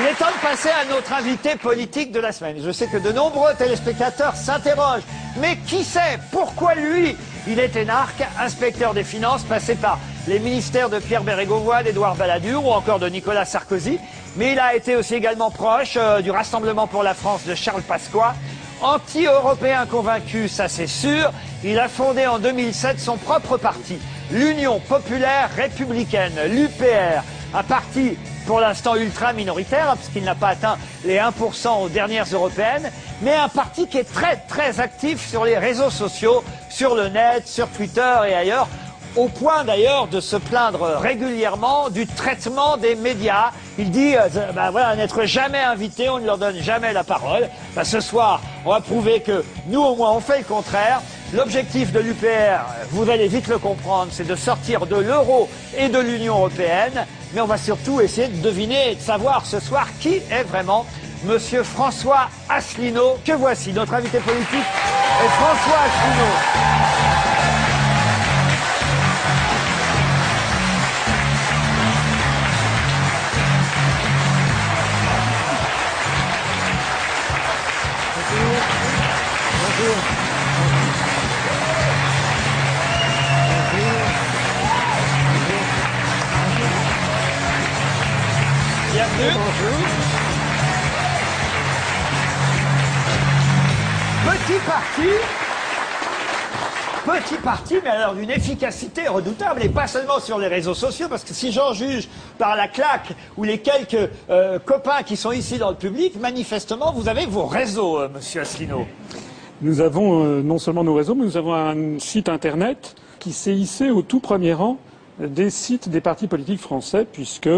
Il est temps de passer à notre invité politique de la semaine. Je sais que de nombreux téléspectateurs s'interrogent. Mais qui sait? Pourquoi lui? Il est énarque, inspecteur des finances, passé par les ministères de Pierre Bérégovoy, d'Édouard Balladur ou encore de Nicolas Sarkozy. Mais il a été aussi également proche euh, du Rassemblement pour la France de Charles Pasqua. Anti-européen convaincu, ça c'est sûr. Il a fondé en 2007 son propre parti, l'Union populaire républicaine, l'UPR, un parti pour l'instant ultra minoritaire, hein, puisqu'il n'a pas atteint les 1% aux dernières européennes, mais un parti qui est très très actif sur les réseaux sociaux, sur le net, sur Twitter et ailleurs, au point d'ailleurs de se plaindre régulièrement du traitement des médias. Il dit, euh, ben voilà, n'être jamais invité, on ne leur donne jamais la parole. Ben, ce soir, on va prouver que nous, au moins, on fait le contraire. L'objectif de l'UPR, vous allez vite le comprendre, c'est de sortir de l'euro et de l'Union européenne. Mais on va surtout essayer de deviner et de savoir ce soir qui est vraiment Monsieur François Asselineau, que voici. Notre invité politique est François Asselineau. Bienvenue. Petit parti. Petit parti, mais alors d'une efficacité redoutable, et pas seulement sur les réseaux sociaux, parce que si j'en juge par la claque ou les quelques euh, copains qui sont ici dans le public, manifestement, vous avez vos réseaux, euh, monsieur Asselineau. Nous avons euh, non seulement nos réseaux, mais nous avons un site internet qui s'est hissé au tout premier rang des sites des partis politiques français, puisque,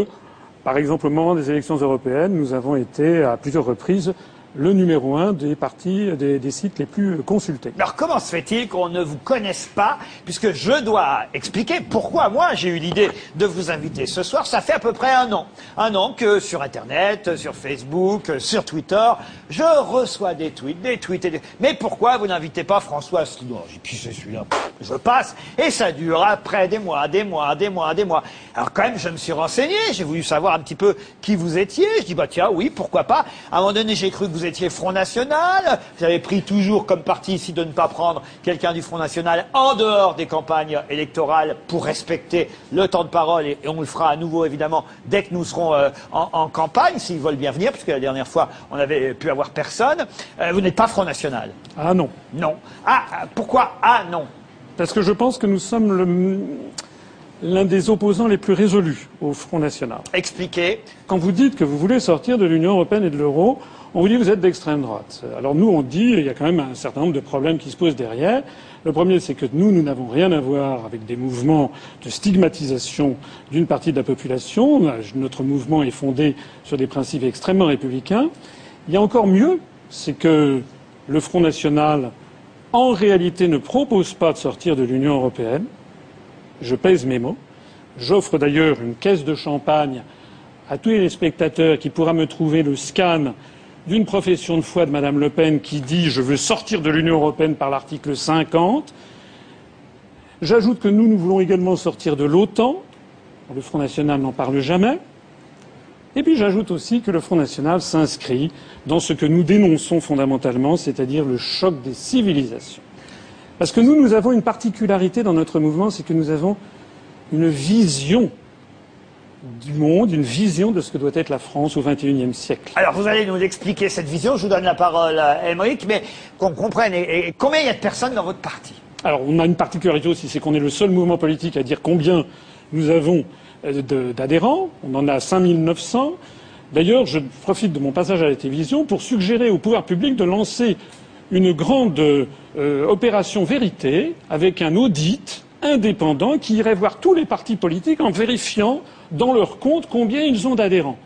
par exemple, au moment des élections européennes, nous avons été à plusieurs reprises le numéro un des sites les plus consultés. Alors comment se fait-il qu'on ne vous connaisse pas Puisque je dois expliquer pourquoi moi j'ai eu l'idée de vous inviter ce soir. Ça fait à peu près un an. Un an que sur Internet, sur Facebook, sur Twitter, je reçois des tweets, des tweets et des... Mais pourquoi vous n'invitez pas François Asselineau J'ai c'est celui-là Je passe. Et ça dure après des mois, des mois, des mois, des mois. Alors quand même, je me suis renseigné. J'ai voulu savoir un petit peu qui vous étiez. Je dis, bah tiens, oui, pourquoi pas. À un moment donné, j'ai cru vous étiez Front National. Vous avez pris toujours comme parti ici de ne pas prendre quelqu'un du Front National en dehors des campagnes électorales pour respecter le temps de parole et, et on le fera à nouveau évidemment dès que nous serons euh, en, en campagne, s'ils veulent bien venir, puisque la dernière fois on avait pu avoir personne. Euh, vous n'êtes pas Front National Ah non. Non. Ah, pourquoi? Ah non. Parce que je pense que nous sommes le- l'un des opposants les plus résolus au Front National. Expliquez. Quand vous dites que vous voulez sortir de l'Union européenne et de l'euro, on vous dit que vous êtes d'extrême droite. Alors nous, on dit il y a quand même un certain nombre de problèmes qui se posent derrière. Le premier, c'est que nous, nous n'avons rien à voir avec des mouvements de stigmatisation d'une partie de la population. Notre mouvement est fondé sur des principes extrêmement républicains. Il y a encore mieux, c'est que le Front National, en réalité, ne propose pas de sortir de l'Union européenne. Je pèse mes mots. J'offre d'ailleurs une caisse de champagne à tous les spectateurs qui pourra me trouver le scan d'une profession de foi de Madame Le Pen qui dit je veux sortir de l'Union européenne par l'article 50. J'ajoute que nous, nous voulons également sortir de l'OTAN. Le Front National n'en parle jamais. Et puis j'ajoute aussi que le Front National s'inscrit dans ce que nous dénonçons fondamentalement, c'est-à-dire le choc des civilisations. Parce que nous, nous avons une particularité dans notre mouvement, c'est que nous avons une vision du monde, une vision de ce que doit être la France au XXIe siècle. Alors vous allez nous expliquer cette vision. Je vous donne la parole à Émeric, mais qu'on comprenne. Et, et combien il y a de personnes dans votre parti Alors, on a une particularité aussi, c'est qu'on est le seul mouvement politique à dire combien nous avons euh, d'adhérents. On en a 5900. D'ailleurs, je profite de mon passage à la télévision pour suggérer au pouvoir public de lancer une grande euh, opération vérité avec un audit indépendant qui irait voir tous les partis politiques en vérifiant dans leur compte combien ils ont d'adhérents.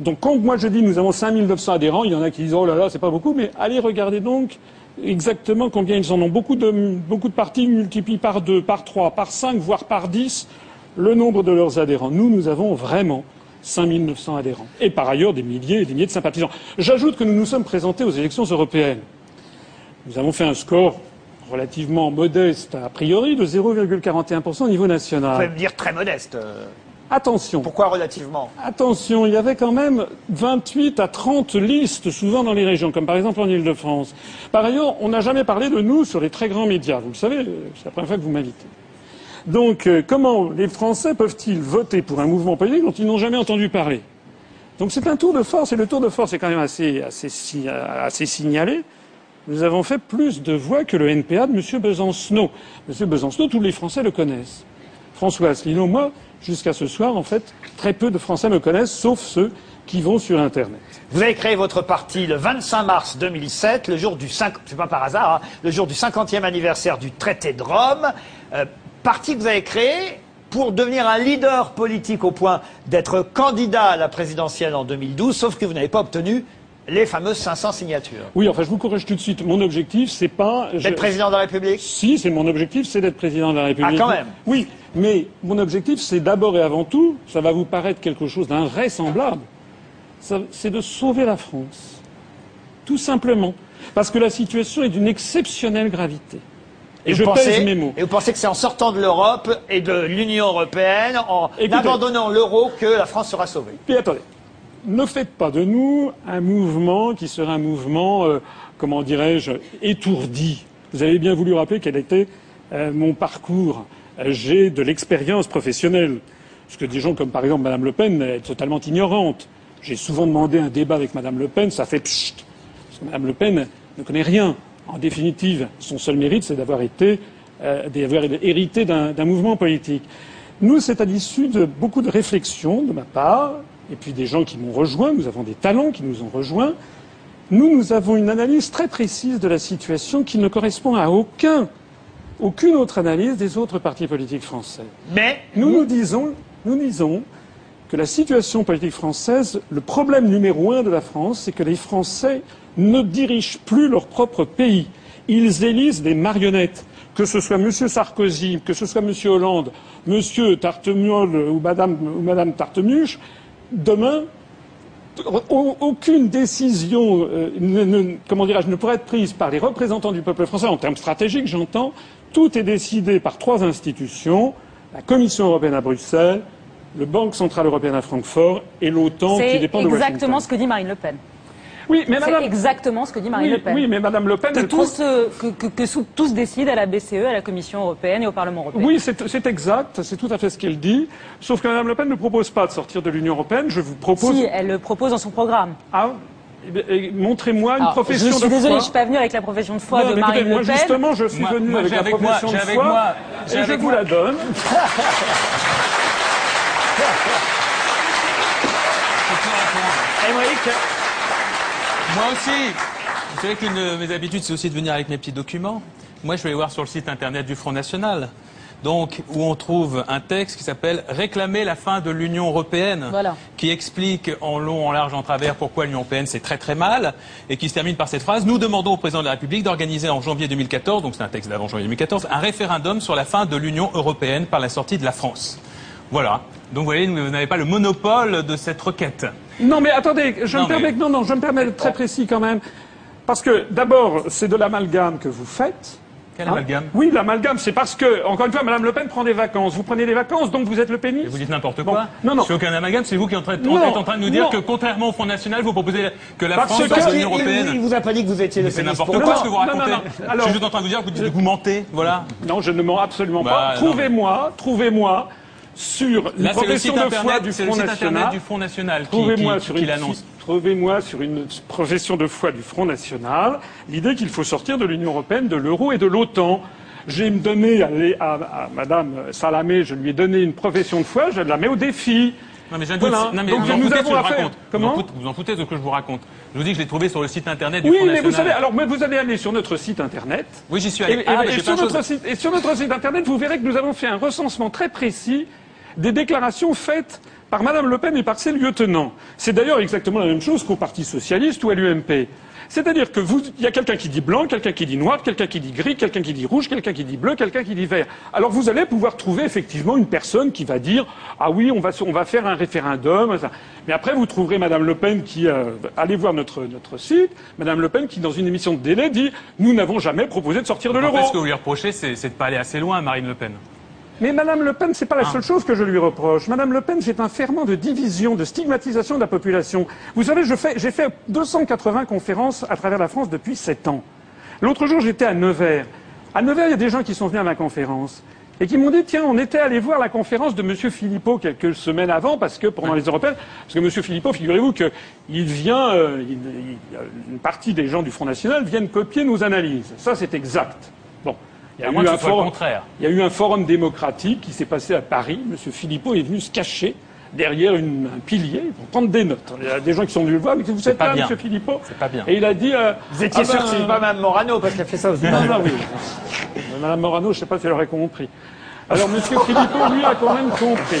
Donc quand moi je dis nous avons 5900 adhérents, il y en a qui disent oh là là c'est pas beaucoup, mais allez regarder donc exactement combien ils en ont. Beaucoup de, beaucoup de partis multiplient par deux, par trois, par cinq, voire par dix le nombre de leurs adhérents. Nous, nous avons vraiment 5900 adhérents. Et par ailleurs des milliers et des milliers de sympathisants. J'ajoute que nous nous sommes présentés aux élections européennes. Nous avons fait un score relativement modeste a priori de 0,41% au niveau Vous national. pouvez me dire très modeste. euh. Attention. Pourquoi relativement? Attention, il y avait quand même 28 à 30 listes, souvent dans les régions, comme par exemple en Ile-de-France. Par ailleurs, on n'a jamais parlé de nous sur les très grands médias. Vous le savez, c'est la première fois que vous m'invitez. Donc, euh, comment les Français peuvent-ils voter pour un mouvement politique dont ils n'ont jamais entendu parler? Donc, c'est un tour de force, et le tour de force est quand même assez, assez, assez signalé. Nous avons fait plus de voix que le NPA de M. Besancenot. M. Besancenot, tous les Français le connaissent. François Asselineau, moi, jusqu'à ce soir, en fait, très peu de Français me connaissent, sauf ceux qui vont sur Internet. Vous avez créé votre parti le 25 mars 2007, le jour du 5, c'est pas par hasard, hein, le jour du 50e anniversaire du traité de Rome. Euh, parti que vous avez créé pour devenir un leader politique au point d'être candidat à la présidentielle en 2012, sauf que vous n'avez pas obtenu les fameuses 500 signatures. Oui, enfin, je vous corrige tout de suite. Mon objectif, c'est pas... D'être président de la République Si, c'est mon objectif, c'est d'être président de la République. Ah, quand même Oui, mais mon objectif, c'est d'abord et avant tout, ça va vous paraître quelque chose d'invraisemblable, c'est de sauver la France. Tout simplement. Parce que la situation est d'une exceptionnelle gravité. Et, je pèse mes mots. Et vous pensez que c'est en sortant de l'Europe et de l'Union européenne, en abandonnant l'euro, que la France sera sauvée? Puis attendez, ne faites pas de nous un mouvement qui serait un mouvement, euh, comment dirais-je, étourdi. Vous avez bien voulu rappeler quel était euh, mon parcours. Euh, j'ai de l'expérience professionnelle. Parce que des gens comme par exemple Mme Le Pen est totalement ignorante. J'ai souvent demandé un débat avec Mme Le Pen, ça fait pchit. Parce que Mme Le Pen ne connaît rien. En définitive, son seul mérite, c'est d'avoir été, d'avoir hérité d'un mouvement politique. Nous, c'est à l'issue de beaucoup de réflexions de ma part, et puis des gens qui m'ont rejoint, nous avons des talents qui nous ont rejoints. Nous, nous avons une analyse très précise de la situation qui ne correspond à aucun, aucune autre analyse des autres partis politiques français. Mais nous nous disons, nous disons que la situation politique française, le problème numéro un de la France, c'est que les Français ne dirigent plus leur propre pays. Ils élisent des marionnettes. Que ce soit M. Sarkozy, que ce soit M. Hollande, M. Tartemiol ou Mme, ou Madame Tartemuche, demain, aucune décision euh, ne, comment dirais-je, ne pourrait être prise par les représentants du peuple français en termes stratégiques, j'entends. Tout est décidé par trois institutions la Commission européenne à Bruxelles, le Banque centrale européenne à Francfort et l'OTAN qui dépend de Washington. C'est exactement ce que dit Marine Le Pen. Oui, mais C'est exactement ce que dit Marine Le Pen. Oui, mais Madame Le Pen... Que, tous, que, tous décident à la BCE, à la Commission européenne et au Parlement européen. Oui, c'est exact, c'est tout à fait ce qu'elle dit. Sauf que Madame Le Pen ne propose pas de sortir de l'Union européenne, je vous propose... Si, elle le propose dans son programme. Ah Montrez-moi une profession de foi. Je suis désolée, je ne suis pas venu avec la profession de foi de Marine moi, Le Pen. justement, je suis venu avec la profession de foi, et je vous la donne. Moi aussi. Vous savez qu'une de mes habitudes, c'est aussi de venir avec mes petits documents. Moi, je vais aller voir sur le site internet du Front National. Donc, où on trouve un texte qui s'appelle Réclamer la fin de l'Union européenne, qui explique en long, en large, en travers pourquoi l'Union européenne c'est très très mal, et qui se termine par cette phrase Nous demandons au président de la République d'organiser en janvier 2014, donc c'est un texte d'avant janvier 2014, un référendum sur la fin de l'Union européenne par la sortie de la France. Voilà. Donc, vous voyez, vous n'avez pas le monopole de cette requête. Non, mais attendez, je me permets, non, non, je me permets d'être très précis quand même. Parce que, d'abord, c'est de l'amalgame que vous faites. Quel amalgame? Oui, l'amalgame, c'est parce que, encore une fois, Mme Le Pen prend des vacances. Vous prenez des vacances, donc vous êtes le pénis. vous dites n'importe quoi? non, non. C'est aucun amalgame, c'est vous qui êtes en train, de nous dire que, contrairement au Front National, vous proposez que la France fasse l'Union Européenne. Il, vous a pas dit que vous étiez le pénis. C'est n'importe quoi ce que vous racontez. Alors, je suis juste en train de vous dire que vous, vous mentez, voilà. Non, je ne mens absolument pas. Bah, trouvez-moi, trouvez-moi sur une profession de foi du Front National. du Front National Trouvez-moi sur une Trouvez-moi sur une profession de foi du Front National l'idée qu'il faut sortir de l'Union européenne, de l'euro et de l'OTAN. J'ai donné à, à, à, Madame Salamé, je lui ai donné une profession de foi, je la mets au défi. Non mais, voilà. non, mais Donc vous nous avons affaire. Comment vous en, foutez de ce que je vous raconte Je vous dis que je l'ai trouvé sur le site internet du oui, Front National. Oui, mais vous savez, alors vous allez aller sur notre site internet. Oui, j'y suis allé. Et, ah, et, sur notre site, et sur notre site internet, vous verrez que nous avons fait un recensement très précis des déclarations faites par Mme Le Pen et par ses lieutenants. C'est d'ailleurs exactement la même chose qu'au Parti socialiste ou à l'UMP. C'est-à-dire que vous, il y a quelqu'un qui dit blanc, quelqu'un qui dit noir, quelqu'un qui dit gris, quelqu'un qui dit rouge, quelqu'un qui dit bleu, quelqu'un qui dit vert. Alors vous allez pouvoir trouver effectivement une personne qui va dire ah oui, on va, on va faire un référendum. Mais après vous trouverez Madame Le Pen qui euh, allez voir notre notre site, Madame Le Pen qui dans une émission de délai dit nous n'avons jamais proposé de sortir de l'euro. Ce que vous lui reprochez, c'est de pas aller assez loin, Marine Le Pen? Mais Madame Le Pen, c'est pas la seule chose que je lui reproche. Madame Le Pen, c'est un ferment de division, de stigmatisation de la population. Vous savez, j'ai fait 280 conférences à travers la France depuis 7 ans. L'autre jour, j'étais à Nevers. À Nevers, il y a des gens qui sont venus à ma conférence et qui m'ont dit tiens, on était allé voir la conférence de Monsieur Philippot quelques semaines avant parce que pendant les européennes, parce que Monsieur Philippot, figurez-vous qu'il vient, euh, il- il- une partie des gens du Front National viennent copier nos analyses. Ça, c'est exact. Il y a eu un forum- contraire. il y a eu un forum démocratique qui s'est passé à Paris. Monsieur Philippot est venu se cacher derrière une- un pilier pour prendre des notes. Il y a des gens qui sont venus le voir, mais vous êtes pas là, bien. Monsieur Philippot C'est pas bien. Et il a dit. euh, Vous étiez ah sûr ben, que c'est pas Mme Morano parce qu'elle fait ça aux non, non, oui. Madame Morano, je ne sais pas si elle aurait compris. Alors, Monsieur Philippot, lui, a quand même compris.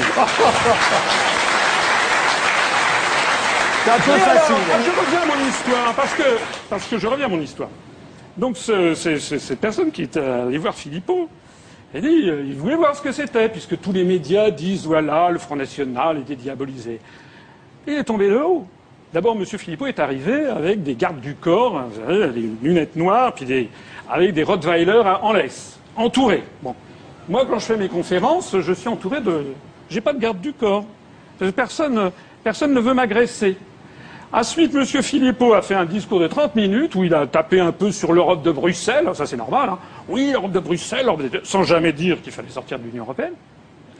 C'est un peu facile. je reviens à mon histoire, parce que, parce que je reviens à mon histoire. Donc, ce- ce- ce- cette personne qui est allée voir Philippot, elle dit, euh, il voulait voir ce que c'était, puisque tous les médias disent, voilà, le Front National était diabolisé. Il est tombé de haut. D'abord, M. Philippot est arrivé avec des gardes du corps, hein, vous des lunettes noires, puis avec des Rottweilers en laisse, entourés. Bon. Moi, quand je fais mes conférences, je suis entouré de. J'ai pas de garde du corps. Personne, personne ne veut m'agresser. Ensuite, M. Philippot a fait un discours de 30 minutes où il a tapé un peu sur l'Europe de Bruxelles. Ça, c'est normal. Hein. Oui, l'Europe de Bruxelles, l'Europe de- sans jamais dire qu'il fallait sortir de l'Union européenne.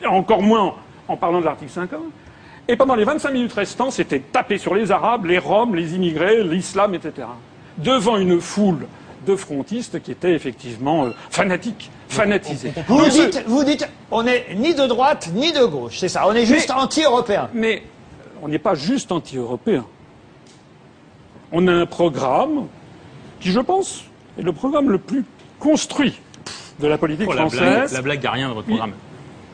Et encore moins en parlant de l'article 50. Et pendant les 25 minutes restantes, c'était taper sur les Arabes, les Roms, les immigrés, l'islam, etc. Devant une foule de frontistes qui étaient effectivement euh, fanatiques, fanatisés. Vous Donc, dites, vous dites, on n'est ni de droite ni de gauche, c'est ça. On est juste anti-européen. Mais on n'est pas juste anti-européen. On a un programme qui, je pense, est le programme le plus construit de la politique Oh, la, blague, française. la blague, il n'y a rien dans votre programme.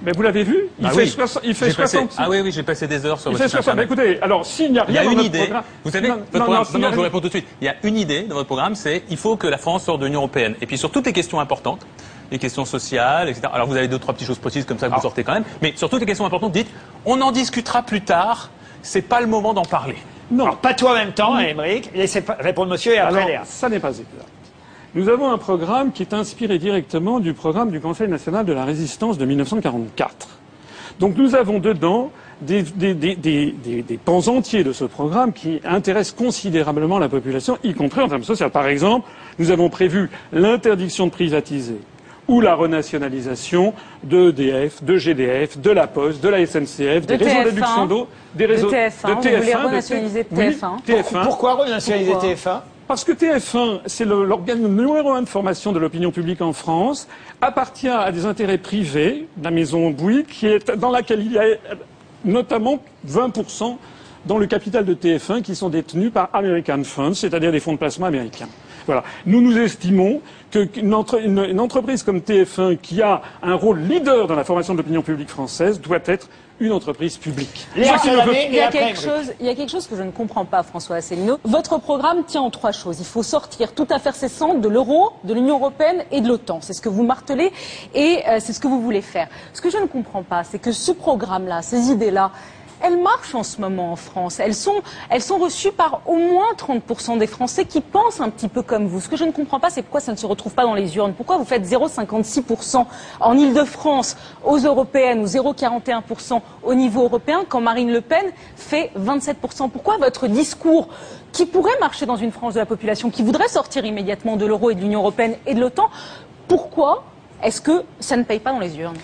Mais vous l'avez vu Il Ah fait, oui. soixante- il fait J'ai passé- 66. Ah oui, oui, j'ai passé des heures sur il votre fait site 60. Mais écoutez, alors s'il n'y a Il y rien a dans une notre idée. programme, Vous savez, Non, votre non, programme, non, s'il y a non, je vous réponds tout de suite. Il y a une idée dans votre programme, c'est il faut que la France sorte de l'Union européenne. Et puis sur toutes les questions importantes, les questions sociales, etc. Alors vous avez deux, trois petites choses précises comme ça que vous sortez quand même. Mais sur toutes les questions importantes, dites on en discutera plus tard. C'est pas le moment d'en parler. Non. Alors, pas tout en même temps, Émeric. Laissez répondre monsieur et après Alors, Léa. ça n'est pas exact. Nous avons un programme qui est inspiré directement du programme du Conseil national de la résistance de 1944. Donc nous avons dedans des- des pans entiers de ce programme qui intéressent considérablement la population, y compris en termes sociaux. Par exemple, nous avons prévu l'interdiction de privatiser ou la renationalisation de EDF, de GDF, de la Poste, de la SNCF, des De réseaux TF1, d'éduction d'eau, des réseaux TF1, vous voulez renationaliser oui, TF1. TF1. Pourquoi renationaliser Pourquoi TF1 Parce que TF1, c'est le- l'organe numéro un de formation de l'opinion publique en France, appartient à des intérêts privés, la maison Bouygues, qui est, dans laquelle il y a notamment 20% dans le capital de TF1 qui sont détenus par American Funds, c'est-à-dire des fonds de placement américains. Voilà. Nous nous estimons qu'une entre- une- une entreprise comme TF1, qui a un rôle leader dans la formation de l'opinion publique française, doit être une entreprise publique. Il y, a quelque chose, il y a quelque chose que je ne comprends pas, François Asselineau. Votre programme tient en trois choses. Il faut sortir tout à fait cessant de l'euro, de l'Union européenne et de l'OTAN. C'est ce que vous martelez et euh, c'est ce que vous voulez faire. Ce que je ne comprends pas, c'est que ce programme-là, ces idées-là, elles marchent en ce moment en France. Elles sont, reçues par au moins 30% des Français qui pensent un petit peu comme vous. Ce que je ne comprends pas, c'est pourquoi ça ne se retrouve pas dans les urnes. Pourquoi vous faites 0,56% en Ile-de-France aux européennes ou 0,41% au niveau européen quand Marine Le Pen fait 27%. Pourquoi votre discours qui pourrait marcher dans une frange de la population qui voudrait sortir immédiatement de l'euro et de l'Union européenne et de l'OTAN, pourquoi est-ce que ça ne paye pas dans les urnes?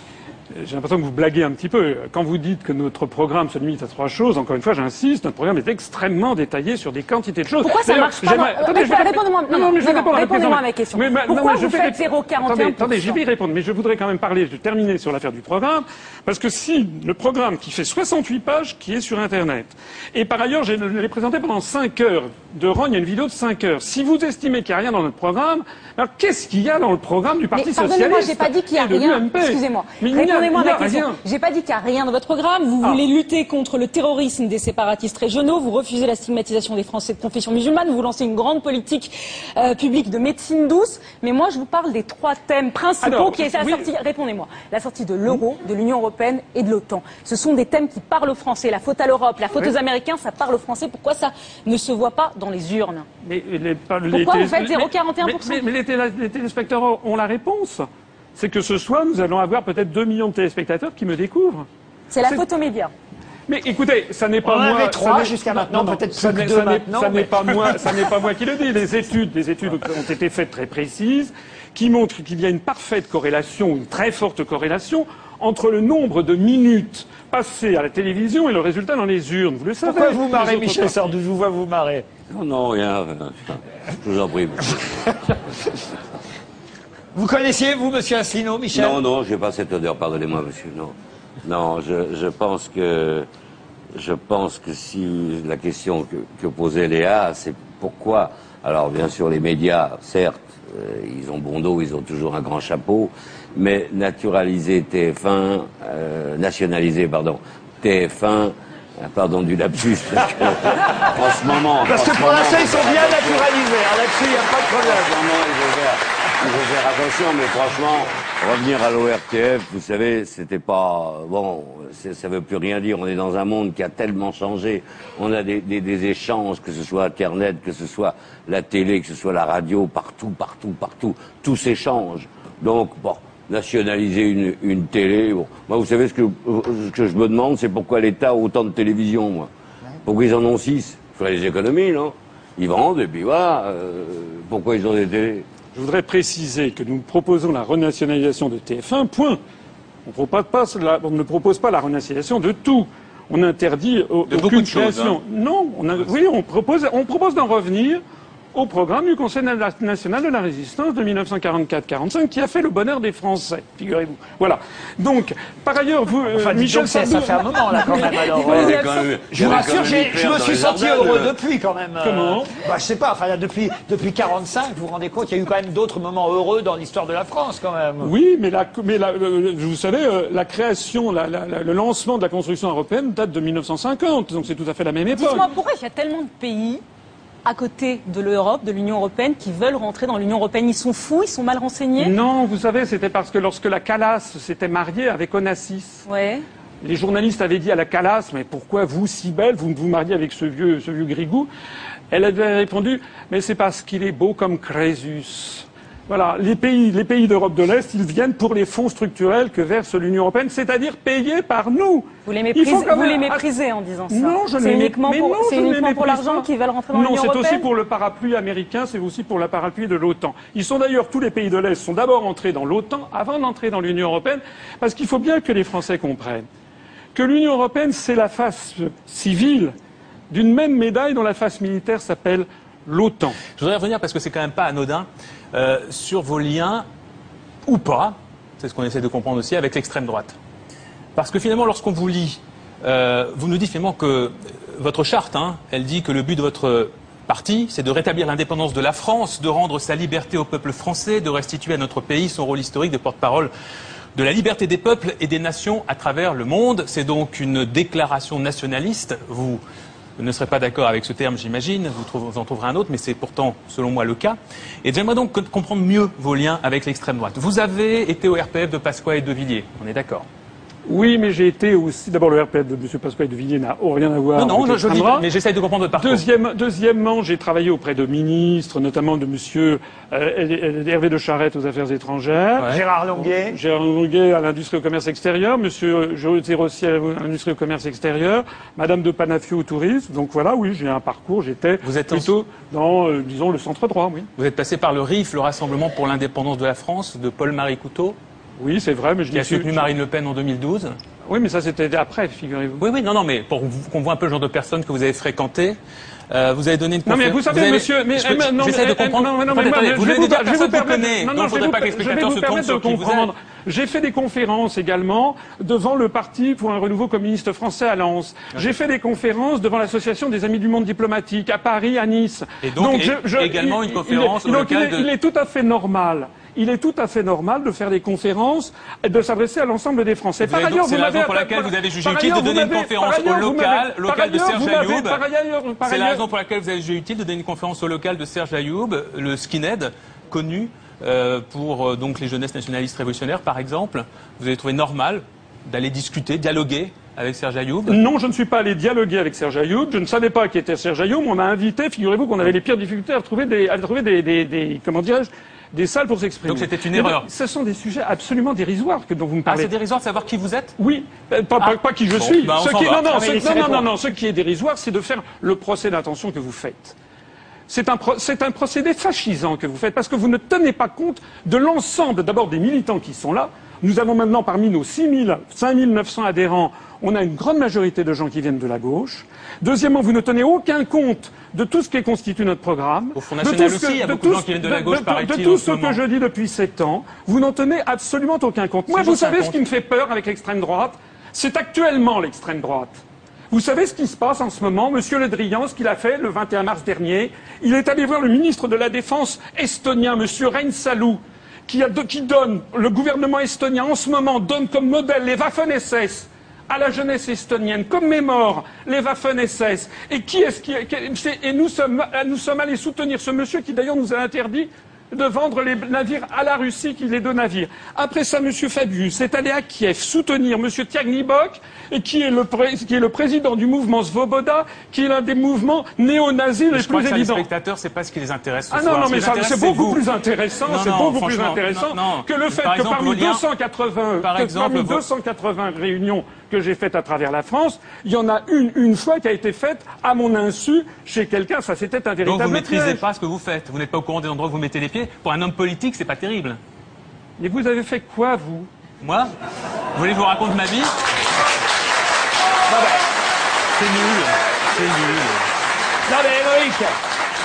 J'ai l'impression que vous blaguez un petit peu. Quand vous dites que notre programme se limite à trois choses, encore une fois, j'insiste, notre programme est extrêmement détaillé sur des quantités de choses. Pourquoi ça marche pas dans- Attendez, je vais répondez-moi- non, non, mais je vais non, répondre à ma question. Mais- mais- Pourquoi mais je vous fais faites des- 0,41% Attendez, attendez, j'y vais y répondre, mais je voudrais quand même parler, je vais terminer sur l'affaire du programme, parce que si le programme qui fait 68 pages, qui est sur Internet, et par ailleurs, je l'ai présenté pendant 5 heures de rang, il y a une vidéo de 5 heures. Si vous estimez qu'il n'y a rien dans notre programme, alors qu'est-ce qu'il y a dans le programme du Parti Mais Socialiste pardonnez-moi, j'ai pas dit qu'il y a rien. Excusez-moi. Répondez-moi à ma question. rien. J'ai pas dit qu'il n'y a rien dans votre programme. Vous Ah. voulez lutter contre le terrorisme des séparatistes régionaux. Vous refusez la stigmatisation des Français de confession musulmane. Vous lancez une grande politique euh, publique de médecine douce. Mais moi, je vous parle des trois thèmes principaux Alors, qui est la oui. sortie. Répondez-moi. La sortie de l'euro, de l'Union européenne et de l'OTAN. Ce sont des thèmes qui parlent aux Français. La faute à l'Europe, la faute Oui. aux Américains, ça parle aux Français. Pourquoi ça ne se voit pas dans les urnes? Mais les- les Pourquoi télé- vous faites mais- 0,41% mais, mais- mais les, les téléspectateurs ont la réponse. C'est que ce soir, nous allons avoir peut-être 2 millions de téléspectateurs qui me découvrent. C'est la C'est- photo média. Mais écoutez, ça n'est pas On moi. avait trois n'est- jusqu'à maintenant, peut-être ça plus que n'est- deux ça n'est- maintenant, Ça n'est mais- pas moi, ça n'est pas moi qui le dis. Les études, les études ont été faites très précises, qui montrent qu'il y a une parfaite corrélation, une très forte corrélation entre le nombre de minutes passées à la télévision et le résultat dans les urnes. Vous le savez. Pourquoi vous marrez, Michel. Sardou Je vous vois vous marrer. Non, non, rien. euh, Je vous en prie. Vous connaissiez, vous, monsieur Asselineau, Michel? Non, non, j'ai pas cette odeur, pardonnez-moi, monsieur. Non, non, je, je pense que je pense que si la question que, que posait Léa, c'est pourquoi. Alors, bien sûr, les médias, certes, euh, ils ont bon dos, ils ont toujours un grand chapeau, mais naturaliser TF1, euh, nationaliser, pardon, TF1. euh, Pardon du lapsus, parce que en ce moment. Parce que pour l'instant, ils sont bien naturalisés. hein, Là-dessus, il n'y a pas de problème. Il faut faire, attention, mais franchement, revenir à l'ORTF, vous savez, c'était pas bon. Ça veut plus rien dire. On est dans un monde qui a tellement changé. On a des, échanges, que ce soit Internet, que ce soit la télé, que ce soit la radio, partout, partout, partout. Tout s'échange. Donc, nationaliser une, télé. Bon. Moi, vous savez ce que, ce que je me demande, c'est pourquoi l'État a autant de télévisions, moi. Pourquoi ils en ont six Il faudrait des économies, non? Ils vendent et puis voilà. euh, pourquoi ils ont des télés? Je voudrais préciser que nous proposons la renationalisation de TF1, point. On, propose pas la- on ne propose pas la renationalisation de tout. On interdit De aucune beaucoup de choses, création. hein. Non, on a- oui, on propose, on propose d'en revenir au programme du Conseil na- national de la résistance de 1944-45 qui a fait le bonheur des Français, figurez-vous. Voilà. Donc, par ailleurs, vous, euh, Enfin, Michel ça, fait un moment, là, quand même, alors. Euh, quand Je vous rassure, je me suis senti heureux euh, depuis quand même. euh, Comment bah, Je sais pas, enfin là, depuis, depuis 45, vous vous rendez compte, il y a eu quand même d'autres moments heureux dans l'histoire de la France quand même. Oui, mais, la, mais la- le- vous savez, euh, la création, la- la- la- le lancement de la construction européenne date de 1950, donc c'est tout à fait la même époque. Dites-moi pourquoi il y a tellement de pays à côté de l'Europe, de l'Union européenne, qui veulent rentrer dans l'Union européenne. Ils sont fous, ils sont mal renseignés. Non, vous savez, c'était parce que lorsque la Calas s'était mariée avec Onassis, Ouais. les journalistes avaient dit à la Calas, mais pourquoi vous, si belle, vous vous mariez avec ce vieux, ce vieux grigou? Elle avait répondu, mais c'est parce qu'il est beau comme Crésus. Voilà, les pays, les pays d'Europe de l'Est, ils viennent pour les fonds structurels que verse l'Union européenne, c'est-à-dire payés par nous. Vous les Il méprisez, vous même- les méprisez en disant ça. Non, je ne C'est les uniquement mais pour, non, c'est uniquement pour l'argent qu'ils veulent rentrer dans Non, l'Union c'est européenne. aussi pour le parapluie américain, c'est aussi pour le parapluie de l'OTAN. Ils sont d'ailleurs, tous les pays de l'Est sont d'abord entrés dans l'OTAN avant d'entrer dans l'Union européenne, parce qu'il faut bien que les Français comprennent que l'Union européenne, c'est la face civile d'une même médaille dont la face militaire s'appelle l'OTAN. Je voudrais revenir parce que c'est quand même pas anodin euh, sur vos liens ou pas, c'est ce qu'on essaie de comprendre aussi avec l'extrême droite. Parce que finalement, lorsqu'on vous lit, euh, vous nous dites finalement que votre charte, hein, elle dit que le but de votre parti, c'est de rétablir l'indépendance de la France, de rendre sa liberté au peuple français, de restituer à notre pays son rôle historique de porte-parole de la liberté des peuples et des nations à travers le monde. C'est donc une déclaration nationaliste. Vous ne serez pas d'accord avec ce terme, j'imagine. Vous, vous en trouverez un autre, mais c'est pourtant, selon moi, le cas. Et j'aimerais donc co- comprendre mieux vos liens avec l'extrême droite. Vous avez été au RPF de Pasqua et de Villiers. On est d'accord Oui, mais j'ai été aussi. D'abord, le RPF de M. Pascal de Villiers n'a rien à voir Non, non, avec je l'extrême dis, mais j'essaye de comprendre votre parcours. Deuxième, deuxièmement, j'ai travaillé auprès de ministres, notamment de Monsieur euh, Hervé de Charette aux Affaires étrangères, Ouais. Gérard Longuet. Gérard Longuet à l'industrie au commerce extérieur, Monsieur José Rossier à l'industrie au commerce extérieur, Madame de Panafio au tourisme. Donc voilà, oui, j'ai un parcours. J'étais Vous êtes plutôt dans, euh, disons, le centre droit, oui. Vous êtes passé par le RIF, le Rassemblement pour l'indépendance de la France, de Paul-Marie Couteau, Oui, c'est vrai, mais je qui a soutenu Marine Le Pen en 2012. Oui, mais ça c'était après, figurez-vous. Oui, oui, non, non, mais pour qu'on voit un peu le genre de personnes que vous avez fréquentées, euh, vous avez donné une Non mais vous savez, avez- monsieur, mais Je eh, non, J'essaie mais, de eh, comprendre. non, mais non, mais attendez, vous je vais je vous vous permettre- connaît, non, donc non, je vais pas que les vous- je vais spectateurs vous permettre de vous comprendre. J'ai fait des conférences également devant le parti pour un renouveau communiste français à Lens. J'ai fait des conférences devant l'association des Amis du Monde diplomatique à Paris, à Nice. Et donc, et- également une conférence il, au donc il local est, de- il est tout à fait normal. Il est tout à fait normal de faire des conférences et de s'adresser à l'ensemble des Français. Vous la raison m'avez- pour laquelle par- vous avez jugé par utile de ailleurs, donner vous une conférence par ailleurs, au vous local- local par de ailleurs, Serge vous Ayoub. par ailleurs- par C'est la ailleurs- raison pour laquelle vous avez jugé utile de donner une conférence au local de Serge Ayoub, le skinhead, connu euh, pour euh, donc les jeunesses nationalistes révolutionnaires, par exemple. Vous avez trouvé normal d'aller discuter, dialoguer avec Serge Ayoub? Non, je ne suis pas allé dialoguer avec Serge Ayoub. Je ne savais pas qui était Serge Ayoub. On m'a invité. Figurez-vous qu'on avait les pires difficultés à trouver des, à trouver des, des- des- comment dirais-je, des salles pour s'exprimer. Donc c'était une erreur. Ce sont des sujets absolument dérisoires que dont vous me Ah, parlez. c'est dérisoire de savoir qui vous êtes? Oui, euh, pas, pas- pas qui je Bon, suis. bah, Ce qui, non, non, Ah, ce- non, non, non, non, ce qui est dérisoire, c'est de faire le procès d'intention que vous faites. C'est un, pro- c'est un procédé fascisant que vous faites parce que vous ne tenez pas compte de l'ensemble d'abord des militants qui sont là. Nous avons maintenant parmi nos 6 000, 5 900 adhérents, on a une grande majorité de gens qui viennent de la gauche. Deuxièmement, vous ne tenez aucun compte de tout ce qui constitue notre programme. Au Front de National tout ce aussi, il y a de beaucoup de tout gens qui viennent de la gauche, de tout ce que je dis depuis sept ans, vous n'en tenez absolument aucun compte. Moi, vous savez ce qui me fait peur avec l'extrême droite? C'est actuellement l'extrême droite. Vous savez ce qui se passe en ce moment Monsieur Le Drian, ce qu'il a fait le 21 mars dernier, il est allé voir le ministre de la Défense estonien, Monsieur Reinsalu, qui, donne, le gouvernement estonien en ce moment donne comme modèle les Waffen-SS à la jeunesse estonienne, commémore les Waffen-SS. Et nous sommes, nous sommes allés soutenir ce monsieur qui d'ailleurs nous a interdit de vendre les navires à la Russie qui les deux navires. Après ça, M. Fabius est allé à Kiev soutenir M. Tiagnibok, qui est, le pré- qui est le président du mouvement Svoboda, qui est l'un des mouvements néo-nazis les Je plus que ça, les évidents. spectateurs, c'est pas ce qui les intéresse ce Ah soir. non, non, Ce mais ça, c'est beaucoup vous. plus intéressant, c'est beaucoup plus intéressant non, non. que le fait Par que parmi vos liens- 280, Par que exemple, parmi vos- 280 réunions que j'ai faites à travers la France, il y en a une, une fois qui a été faite à mon insu chez quelqu'un, ça c'était un Donc véritable vous maîtrisez piège. pas ce que vous faites. Vous n'êtes pas au courant des endroits où vous mettez les pieds. Pour un homme politique, c'est pas terrible. Et vous avez fait quoi, vous? Moi, vous voulez que je vous raconte ma vie? C'est nul. C'est nul. Non mais Loïc,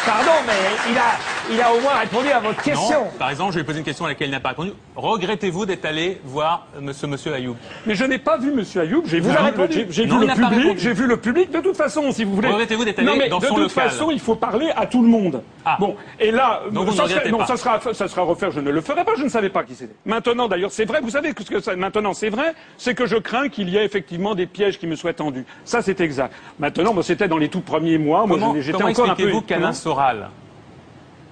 pardon, mais il a, il a au moins répondu à votre question. Non. Par exemple, je lui ai posé une question à laquelle il n'a pas répondu. Regrettez-vous d'être allé voir euh, ce monsieur Ayoub? Mais je n'ai pas vu Monsieur Ayoub, j'ai vu, le- j'ai- vu public, j'ai vu le public. De toute façon, si vous voulez. Regrettez-vous d'être allé non, mais dans de son toute local façon, il faut parler à tout le monde. Ah. Bon, et là, Donc ne ça, serait, non, ça sera, ça sera refaire. Je ne le ferai pas. Je ne savais pas qui c'était. Maintenant, d'ailleurs, c'est vrai. Vous savez ce que ça, maintenant, c'est vrai, c'est que je crains qu'il y ait effectivement des pièges qui me soient tendus. Ça, c'est exact. Maintenant, moi, c'était dans les tout premiers mois. Moi, j'étais encore un peu. expliquez-vous qu'Alain Soral,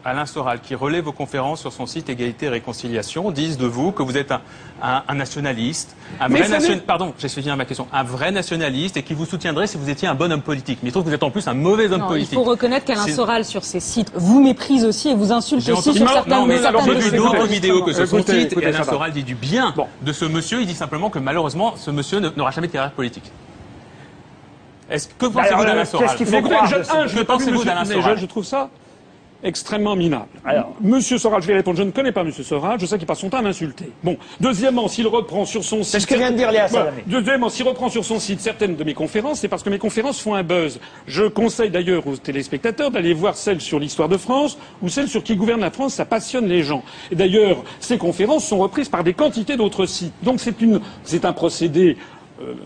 Alain Soral, qui relaie vos conférences sur son site Égalité et Réconciliation, dise de vous que vous êtes un, un- un nationaliste, un vrai ça n'est- nation- pardon, j'ai fini ma question, un vrai nationaliste et qui vous soutiendrait si vous étiez un bon homme politique. Mais il trouve que vous êtes en plus un mauvais homme Non, il politique. faut reconnaître qu'Alain Soral, sur ses sites, vous méprise aussi et vous insulte aussi entendu- sur Non, certaines non, mais certaines alors, de ses d'autres vidéos que sur son écoutez, site écoutez, et Alain. Soral dit du bien Bon. de ce monsieur. Il dit simplement que malheureusement, ce monsieur n'aura jamais de carrière politique. Est-ce que Bah, pensez-vous d'Alain qu'est-ce Soral qu'il Mais faut je, je Que monsieur- d'Alain Soral je trouve ça extrêmement minable. Alors. Monsieur Soral, je vais répondre, je ne connais pas Monsieur Soral, je sais qu'il passe son temps à m'insulter. Bon. Deuxièmement, s'il reprend sur son site... ce que vient de dire Léa Voilà. Deuxièmement, s'il reprend sur son site certaines de mes conférences, c'est parce que mes conférences font un buzz. Je conseille d'ailleurs aux téléspectateurs d'aller voir celles sur l'histoire de France ou celles sur qui gouverne la France, ça passionne les gens. Et d'ailleurs, ces conférences sont reprises par des quantités d'autres sites. Donc c'est une, c'est un procédé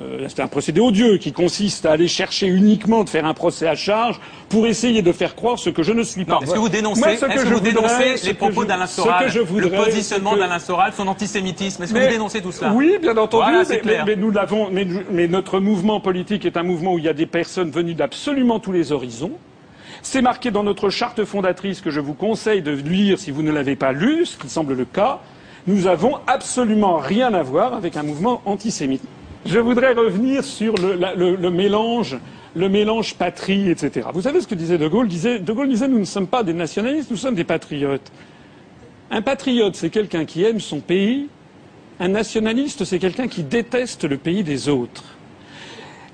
euh, c'est un procédé odieux qui consiste à aller chercher uniquement de faire un procès à charge pour essayer de faire croire ce que je ne suis pas. Est-ce que vous dénoncez, Moi, que que vous les propos d'Alain Soral, le positionnement d'Alain Soral, son antisémitisme Est-ce que vous dénoncez tout cela? Oui, bien entendu, Voilà, mais, mais- mais nous l'avons, mais, mais notre mouvement politique est un mouvement où il y a des personnes venues d'absolument tous les horizons. C'est marqué dans notre charte fondatrice que je vous conseille de lire si vous ne l'avez pas lu, ce qui semble le cas. Nous avons absolument rien à voir avec un mouvement antisémite. Je voudrais revenir sur le, la- le- le mélange, le mélange patrie, etc. Vous savez ce que disait De Gaulle? Disait, De Gaulle disait nous ne sommes pas des nationalistes, nous sommes des patriotes. Un patriote, c'est quelqu'un qui aime son pays. Un nationaliste, c'est quelqu'un qui déteste le pays des autres.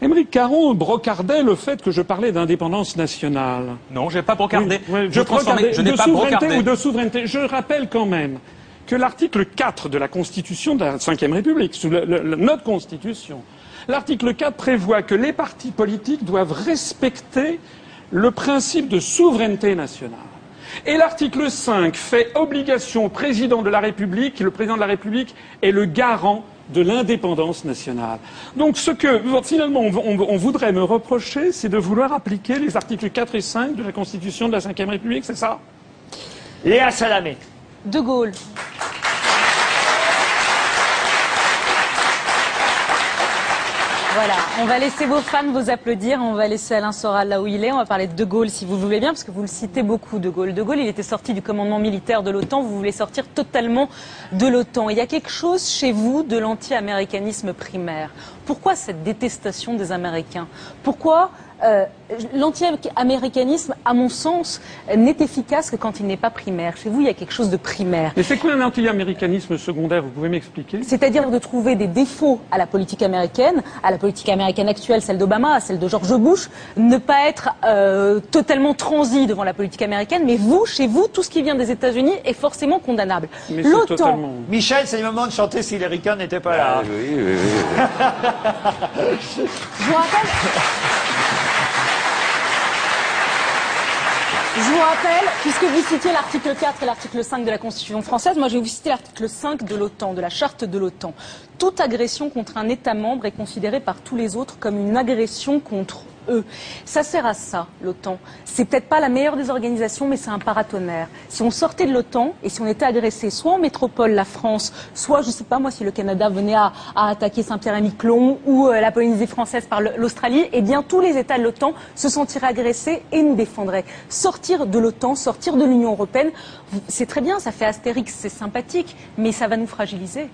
Émeric Caron brocardait le fait que je parlais d'indépendance nationale. Non, je n'ai pas brocardé. Oui, oui, je, je brocardais je de pas souveraineté brocardé. ou de souveraineté. Je rappelle quand même que l'article 4 de la Constitution de la Ve République, notre Constitution, l'article 4 prévoit que les partis politiques doivent respecter le principe de souveraineté nationale. Et l'article 5 fait obligation au président de la République, le président de la République est le garant de l'indépendance nationale. Donc ce que finalement on voudrait me reprocher, c'est de vouloir appliquer les articles 4 et 5 de la Constitution de la Ve République, c'est ça? Léa Salamé. De Gaulle. Voilà, on va laisser vos fans vous applaudir, on va laisser Alain Soral là où il est, on va parler de De Gaulle si vous le voulez bien, parce que vous le citez beaucoup, De Gaulle. De Gaulle, il était sorti du commandement militaire de l'OTAN, vous voulez sortir totalement de l'OTAN. Il y a quelque chose chez vous de l'anti-américanisme primaire. Pourquoi cette détestation des Américains? Pourquoi euh, l'anti-américanisme, à mon sens, n'est efficace que quand il n'est pas primaire. Chez vous, il y a quelque chose de primaire. Mais c'est quoi un anti-américanisme secondaire? Vous pouvez m'expliquer? C'est-à-dire de trouver des défauts à la politique américaine, à la politique américaine actuelle, celle d'Obama, à celle de George Bush, ne pas être euh, totalement transi devant la politique américaine, mais vous, chez vous, tout ce qui vient des États-Unis est forcément condamnable. Mais c'est L'OTAN, totalement- Michel, c'est le moment de chanter si Clinton n'était pas là. Ah, oui, oui, oui. je vous rappelle. Je vous rappelle, puisque vous citiez l'article 4 et l'article 5 de la Constitution française, moi je vais vous citer l'article 5 de l'OTAN, de la charte de l'OTAN. Toute agression contre un État membre est considérée par tous les autres comme une agression contre eux. Ça sert à ça, l'OTAN. C'est peut-être pas la meilleure des organisations, mais c'est un paratonnerre. Si on sortait de l'OTAN et si on était agressé, soit en métropole, la France, soit, je sais pas moi, si le Canada venait à, attaquer Saint-Pierre-et-Miquelon ou euh, la Polynésie française par l'Australie, eh bien tous les États de l'OTAN se sentiraient agressés et nous défendraient. Sortir de l'OTAN, sortir de l'Union européenne, c'est très bien, ça fait Astérix, c'est sympathique, mais ça va nous fragiliser.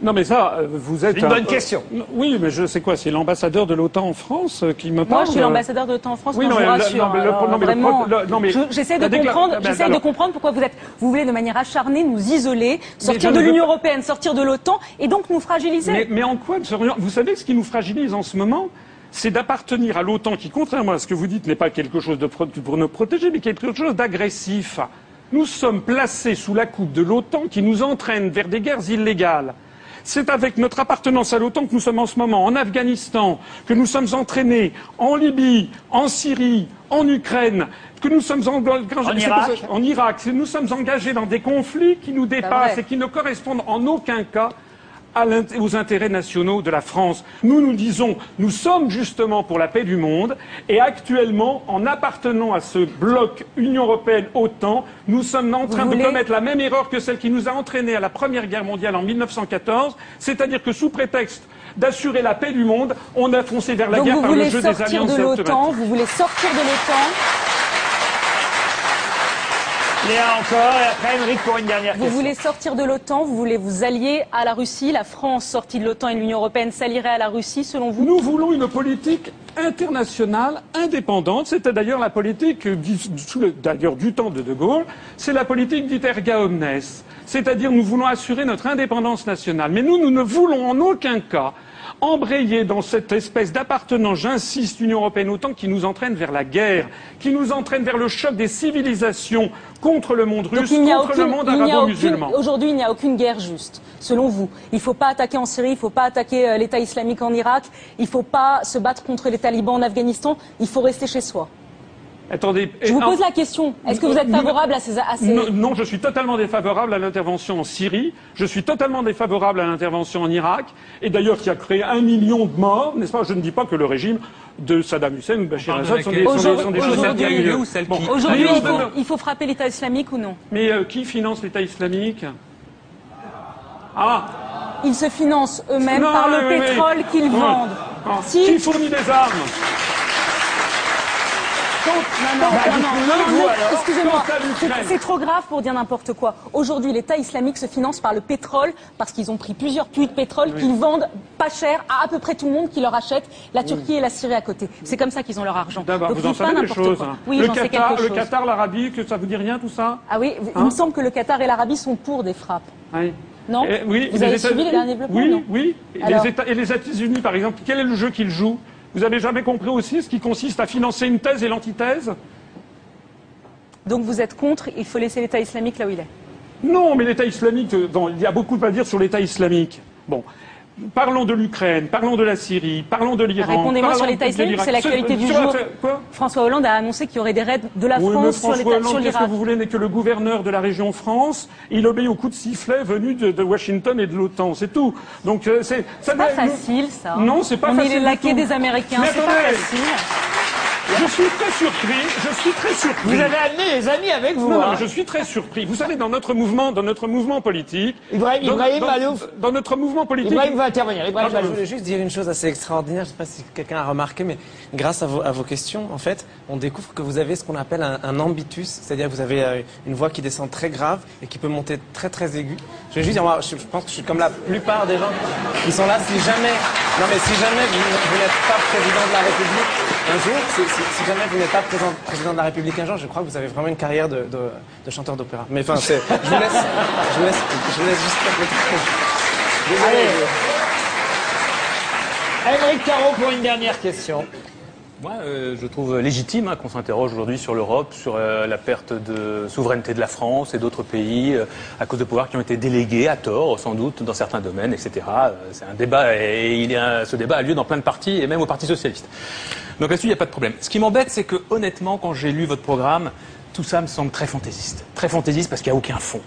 Non, mais ça, euh, vous êtes. C'est une un- bonne question. oui, mais je sais quoi C'est l'ambassadeur de l'OTAN en France euh, qui me parle Moi, je suis euh, l'ambassadeur de l'OTAN en France, Oui, non, je vous mais le- rassure. non, mais j'essaie de comprendre, Ah ben, j'essaie de comprendre pourquoi vous êtes, vous voulez de manière acharnée nous isoler, sortir de l'Union européenne, sortir de l'OTAN, et donc nous fragiliser. Mais, mais en quoi serions- Vous savez ce qui nous fragilise en ce moment, c'est d'appartenir à l'OTAN qui, contrairement à ce que vous dites, n'est pas quelque chose de pro- pour nous protéger, mais quelque chose d'agressif. Nous sommes placés sous la coupe de l'OTAN qui nous entraîne vers des guerres illégales. C'est avec notre appartenance à l'OTAN que nous sommes en ce moment en Afghanistan, que nous sommes entraînés en Libye, en Syrie, en Ukraine, que nous sommes en, c'est Irak. en Irak. Nous sommes engagés dans des conflits qui nous dépassent et qui ne correspondent en aucun cas à aux intérêts nationaux de la France. Nous nous disons, nous sommes justement pour la paix du monde et actuellement, en appartenant à ce bloc Union européenne-OTAN, nous sommes en train Vous de voulez- commettre la même erreur que celle qui nous a entraînés à la Première Guerre mondiale en 1914, c'est-à-dire que sous prétexte d'assurer la paix du monde, on a foncé vers la donc guerre vous par le jeu des sortir alliances de l'OTAN, vous voulez sortir de l'OTAN, Léa encore, et après Émeric pour une dernière vous question. voulez sortir de l'OTAN, vous voulez vous allier à la Russie, la France sortie de l'OTAN et de l'Union européenne s'allierait à la Russie, selon vous? Nous voulons une politique internationale indépendante. C'était d'ailleurs la politique, d'ailleurs du temps de De Gaulle, c'est la politique dite erga omnes. C'est-à-dire nous voulons assurer notre indépendance nationale. Mais nous, nous ne voulons en aucun cas embrayer dans cette espèce d'appartenance, j'insiste, Union européenne autant qui nous entraîne vers la guerre, qui nous entraîne vers le choc des civilisations contre le monde russe, contre aucune- le monde arabo-musulman. Aujourd'hui, il n'y a aucune guerre juste, selon vous. Il ne faut pas attaquer en Syrie, il ne faut pas attaquer euh, l'État islamique en Irak, il ne faut pas se battre contre les talibans en Afghanistan, il faut rester chez soi. Attendez, Je vous pose la question, est-ce que vous êtes favorable à ces... à ces- Non, non, je suis totalement défavorable à l'intervention en Syrie. Je suis totalement défavorable à l'intervention en Irak. Et d'ailleurs, qui a créé un million de morts, n'est-ce pas? Je ne dis pas que le régime de Saddam Hussein ou de Assad sont des, sont des- Aujourd'hui- choses Ah, il faut, non. il faut frapper l'État islamique ou non? Mais euh, qui finance l'État islamique? Ah Ils se financent eux-mêmes par le pétrole qu'ils Ouais. vendent. Ah. Si- Qui fournit des armes Non, non, non, non, non, vous, non, alors excusez-moi, c'est- trop grave pour dire n'importe quoi. Aujourd'hui, l'État islamique se finance par le pétrole parce qu'ils ont pris plusieurs puits de pétrole qu'ils vendent pas cher à à peu près tout le monde qui leur achète, la Turquie et la Syrie à côté. C'est comme ça qu'ils ont leur argent. D'abord, vous en savez des n'importe choses. quoi. hein. Oui, le, Qatar, le. Qatar, l'Arabie, que ça vous dit rien tout ça Ah oui, il Hein me semble que le Qatar et l'Arabie sont pour des frappes. Oui. Non Eh, oui, Vous avez suivi les derniers développements Oui, non oui. Et Alors les, États- et les États-Unis, par exemple, quel est le jeu qu'ils jouent Vous avez jamais compris aussi ce qui consiste à financer une thèse et l'antithèse Donc vous êtes contre, il faut laisser l'État islamique là où il est. Non, mais l'État islamique, euh, bon, il y a beaucoup à dire sur l'État islamique. Bon. Parlons de l'Ukraine, parlons de la Syrie, parlons de l'Iran. Répondez-moi sur l'État islamique, l'Irak. c'est l'actualité du jour. François Hollande a annoncé qu'il y aurait des raids de la Oui, France sur François l'État- Hollande, sur qu'est-ce que l'Irak. vous voulez n'est que le gouverneur de la région France. Il obéit au coup de sifflet venu de, de Washington et de l'OTAN, c'est tout. Donc euh, c'est ça pas doit- facile, ça. Non, c'est pas On facile est les du laquais des Américains, c'est pas facile. Je suis très surpris. Je suis très surpris. Vous avez amené les amis avec vous. Non, non, hein. je suis très surpris. Vous savez, dans notre mouvement, dans notre mouvement politique, Ibrahim- dans, Ibrahim dans- Malouf. dans notre mouvement politique, Ibrahim va intervenir. Ah, Ibrahim je Malouf. voulais juste dire une chose assez extraordinaire, je ne sais pas si quelqu'un a remarqué, mais grâce à vos, à vos questions, en fait, on découvre que vous avez ce qu'on appelle un, un ambitus, c'est-à-dire que vous avez euh, une voix qui descend très grave et qui peut monter très très aiguë. Je vais juste dire, moi, je, je pense que je suis comme la plupart des gens qui sont là, si jamais, non mais si jamais vous, vous n'êtes pas président de la République, un jour, si, si- si jamais vous n'êtes pas président, président de la République un jour, je crois que vous avez vraiment une carrière de, de, de chanteur d'opéra. Mais enfin, c'est, je vous laisse, je vous laisse, je vous laisse juste Allez. Émeric Caron pour une dernière question. Moi, euh, je trouve légitime hein, qu'on s'interroge aujourd'hui sur l'Europe, sur euh, la perte de souveraineté de la France et d'autres pays euh, à cause de pouvoirs qui ont été délégués à tort, sans doute, dans certains domaines, etc. C'est un débat et il y a, ce débat a lieu dans plein de partis et même au Parti socialiste. Donc là-dessus, il n'y a pas de problème. Ce qui m'embête, c'est que honnêtement, quand j'ai lu votre programme, tout ça me semble très fantaisiste. Très fantaisiste parce qu'il n'y a aucun fond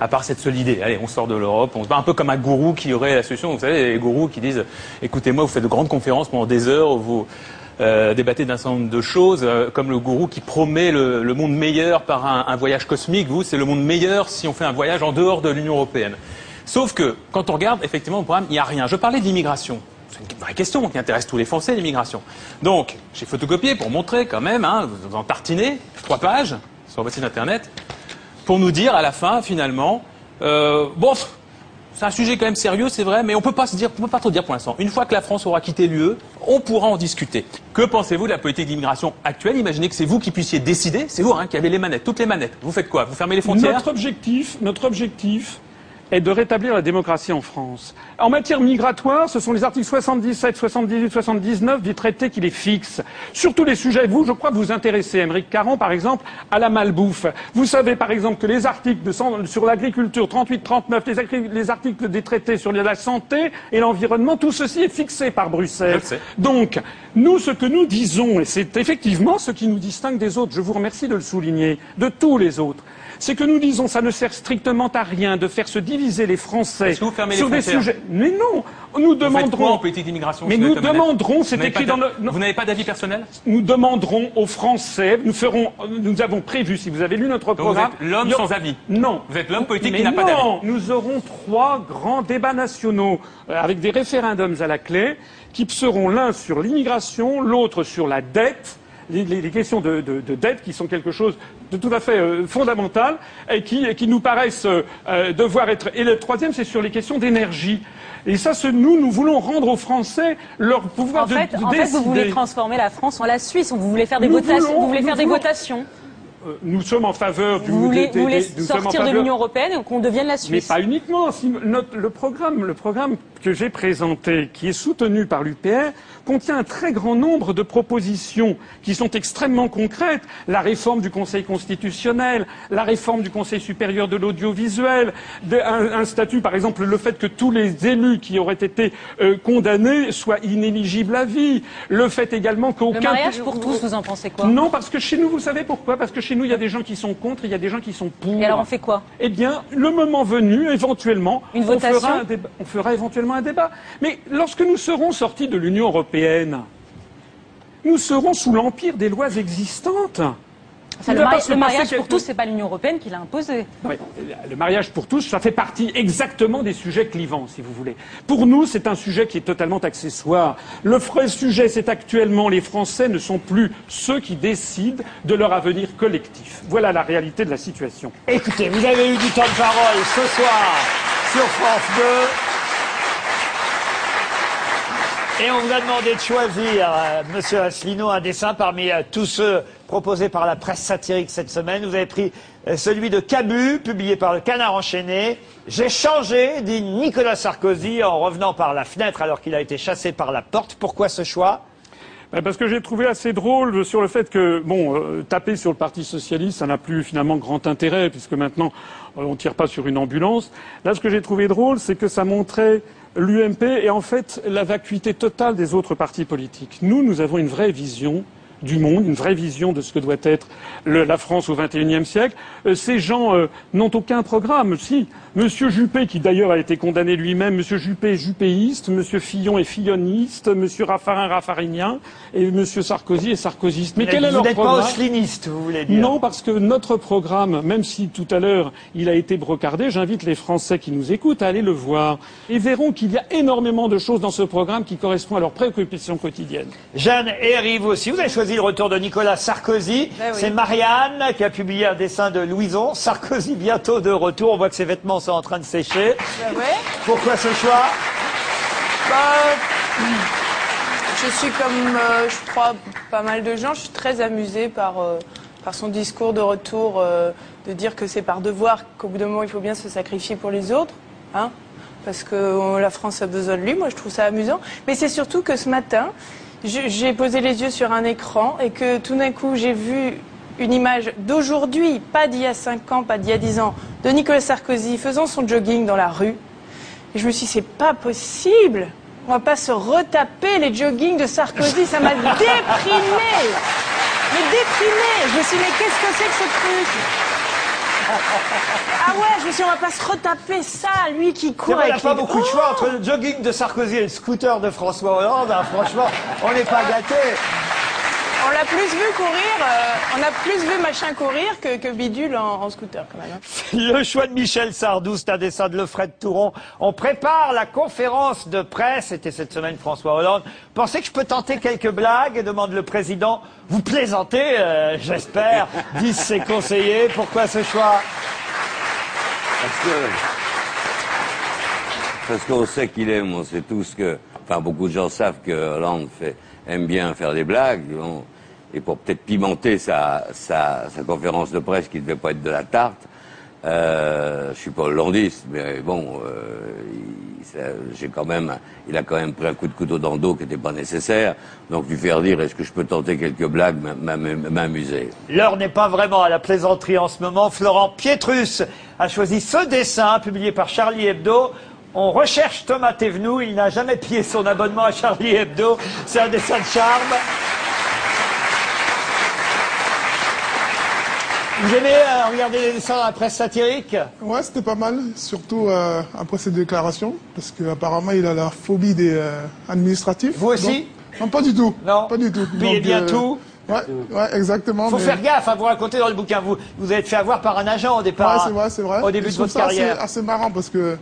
à part cette seule idée. Allez, on sort de l'Europe, on se bat un peu comme un gourou qui aurait la solution. Vous savez, les gourous qui disent, écoutez-moi, vous faites de grandes conférences pendant des heures, vous euh, débattez d'un certain nombre de choses, euh, comme le gourou qui promet le, monde meilleur par un, voyage cosmique. Vous, c'est le monde meilleur si on fait un voyage en dehors de l'Union européenne. Sauf que, quand on regarde, effectivement, au programme, il n'y a rien. Je parlais d'immigration. C'est une vraie question qui intéresse tous les Français, l'immigration. Donc, j'ai photocopié pour montrer quand même, hein, vous en tartinez, trois pages sur votre site internet pour nous dire à la fin, finalement, euh, bon, c'est un sujet quand même sérieux, c'est vrai, mais on peut pas se dire, on peut pas trop dire pour l'instant. Une fois que la France aura quitté l'UE, on pourra en discuter. Que pensez-vous de la politique d'immigration actuelle? Imaginez que c'est vous qui puissiez décider, c'est vous hein, qui avez les manettes, toutes les manettes. Vous faites quoi? Vous fermez les frontières? Notre objectif, notre objectif est de rétablir la démocratie en France. En matière migratoire, ce sont les articles 77, 78, 79 du traité qui les fixent. Sur tous les sujets, vous, je crois, vous intéressez, Émeric Caron, par exemple, à la malbouffe. Vous savez, par exemple, que les articles de, sur l'agriculture, 38, 39, les, articles des traités sur la santé et l'environnement, tout ceci est fixé par Bruxelles. Donc, nous, ce que nous disons, et c'est effectivement ce qui nous distingue des autres, je vous remercie de le souligner, de tous les autres, c'est que nous disons ça ne sert strictement à rien de faire se les Français Est-ce que vous fermez les sur des sujets. Mais non, nous en demanderons, politique d'immigration Mais nous demanderons, c'est écrit dans d'a- le-. Vous n'avez pas d'avis personnel nous demanderons aux Français, nous ferons, nous avons prévu, si vous avez lu notre vous programme, êtes l'homme sans avis. Non. Vous êtes l'homme politique qui n'a pas d'avis. non, nous aurons trois grands débats nationaux euh, avec des référendums à la clé qui seront l'un sur l'immigration, l'autre sur la dette. Les, questions de, de- de dette qui sont quelque chose de tout à fait euh, fondamental et qui, et qui nous paraissent euh, euh, devoir être. Et le troisième, c'est sur les questions d'énergie. Et ça, ce- nous, nous voulons rendre aux Français leur pouvoir En de, fait, de en fait, vous voulez transformer la France en la Suisse. Vous voulez faire des voulons- vous voulez nous faire des votations. Nous sommes en faveur du. Vous voulez, des- vous des- sortir de l'Union européenne et qu'on devienne la Mais Suisse. pas uniquement. Si notre- le, programme, le programme que j'ai présenté, qui est soutenu par l'UPR, contient un très grand nombre de propositions qui sont extrêmement concrètes. La réforme du Conseil constitutionnel, la réforme du Conseil supérieur de l'audiovisuel, un, un statut, par exemple, le fait que tous les élus qui auraient été euh, condamnés soient inéligibles à vie, le fait également qu'aucun... Le mariage pour tous, vous en pensez quoi? Non, parce que chez nous, vous savez pourquoi? Parce que chez nous, il y a des gens qui sont contre, il y a des gens qui sont pour. Et alors on fait quoi? Eh bien, le moment venu, éventuellement, Une on, votation? fera un débat- on fera éventuellement un débat. Mais lorsque nous serons sortis de l'Union européenne, nous serons sous l'empire des lois existantes. Le, mari- le mariage pour tous, c'est pas l'Union européenne qui l'a imposé. Oui, le mariage pour tous, ça fait partie exactement des sujets clivants, si vous voulez. Pour nous, c'est un sujet qui est totalement accessoire. Le vrai sujet, c'est actuellement les Français ne sont plus ceux qui décident de leur avenir collectif. Voilà la réalité de la situation. Écoutez, vous avez eu du temps de parole ce soir sur France 2. Et on vous a demandé de choisir, euh, Monsieur Asselineau, un dessin parmi euh, tous ceux proposés par la presse satirique cette semaine. Vous avez pris euh, celui de Cabu, publié par le Canard enchaîné. J'ai changé, dit Nicolas Sarkozy en revenant par la fenêtre alors qu'il a été chassé par la porte. Pourquoi ce choix? Ben, Parce que j'ai trouvé assez drôle sur le fait que, bon, euh, taper sur le Parti Socialiste, ça n'a plus finalement grand intérêt, puisque maintenant, on tire pas sur une ambulance. Là, ce que j'ai trouvé drôle, c'est que ça montrait l'UMP et en fait la vacuité totale des autres partis politiques. Nous, nous avons une vraie vision du monde, une vraie vision de ce que doit être le- la France au XXIe siècle. Euh, ces gens euh, n'ont aucun programme. Si Monsieur Juppé, qui d'ailleurs a été condamné lui-même, Monsieur Juppé est juppéiste, Monsieur Fillon est filloniste, Monsieur Raffarin raffarinien, et Monsieur Sarkozy est sarkozyste. Mais quel est Vous leur n'êtes pas programme osliniste, vous voulez dire non, parce que notre programme, même si tout à l'heure il a été brocardé, j'invite les Français qui nous écoutent à aller le voir et verront qu'il y a énormément de choses dans ce programme qui correspondent à leurs préoccupations quotidiennes. Jeanne et vous aussi, vous avez choisi le retour de Nicolas Sarkozy. Ben oui. C'est Marianne qui a publié un dessin de Louison. Sarkozy bientôt de retour. On voit que ses vêtements sont en train de sécher. Ben Pourquoi ce choix? Bah, Je suis comme, euh, je crois, pas mal de gens, je suis très amusée par, euh, par son discours de retour, euh, de dire que c'est par devoir qu'au bout d'un moment, il faut bien se sacrifier pour les autres. Hein parce que la France a besoin de lui, moi je trouve ça amusant. Mais c'est surtout que ce matin, j'ai posé les yeux sur un écran et que tout d'un coup j'ai vu une image d'aujourd'hui, pas d'il y a 5 ans, pas d'il y a 10 ans, de Nicolas Sarkozy faisant son jogging dans la rue. Et je me suis dit, c'est pas possible. On va pas se retaper les joggings de Sarkozy. Ça m'a déprimé. Mais déprimé. Je me suis dit, mais qu'est-ce que c'est que ce truc? Ah ouais, je me suis dit, on va pas se retaper ça, lui qui court il n'y a avec pas les- beaucoup de choix entre le jogging de Sarkozy et le scooter de François Hollande. hein. Franchement, on n'est pas gâtés. On l'a plus vu courir, euh, on a plus vu machin courir que, que bidule en, en scooter quand même. hein. Le choix de Michel Sardou, c'est un dessin de Lefred Touron. On prépare la conférence de presse. C'était cette semaine François Hollande. Pensez que je peux tenter quelques blagues demande le président. Vous plaisantez, euh, j'espère, disent ses conseillers. Pourquoi ce choix? Parce que. Parce qu'on sait qu'il aime, on sait tous que. Enfin, beaucoup de gens savent que Hollande fait, aime bien faire des blagues. bon. Et pour peut-être pimenter sa, sa, conférence de presse qui ne devait pas être de la tarte, euh, je suis pas hollandiste, mais bon, euh, j'ai quand même, il a quand même pris un coup de couteau dans le dos qui n'était pas nécessaire. Donc lui faire dire, est-ce que je peux tenter quelques blagues, m'a- m'a- m'amuser. L'heure n'est pas vraiment à la plaisanterie en ce moment. Florent Pietrus a choisi ce dessin publié par Charlie Hebdo. On recherche Thomas Thévenoud. Il n'a jamais pillé son abonnement à Charlie Hebdo. C'est un dessin de charme. Vous aimez euh, regarder les dessins dans la presse satirique Ouais, c'était pas mal, surtout euh, après cette déclaration, parce qu'apparemment il a la phobie des euh, administratifs. Vous aussi Donc- Non, pas du tout. Non. Pas du tout. Payez bien euh, tout. Ouais, ouais, exactement. faut mais- faire gaffe à vous raconter dans le bouquin. Vous vous avez fait avoir par un agent au départ. Ouais, c'est vrai, c'est vrai. Au début de votre assez- carrière. Assez, marrant parce que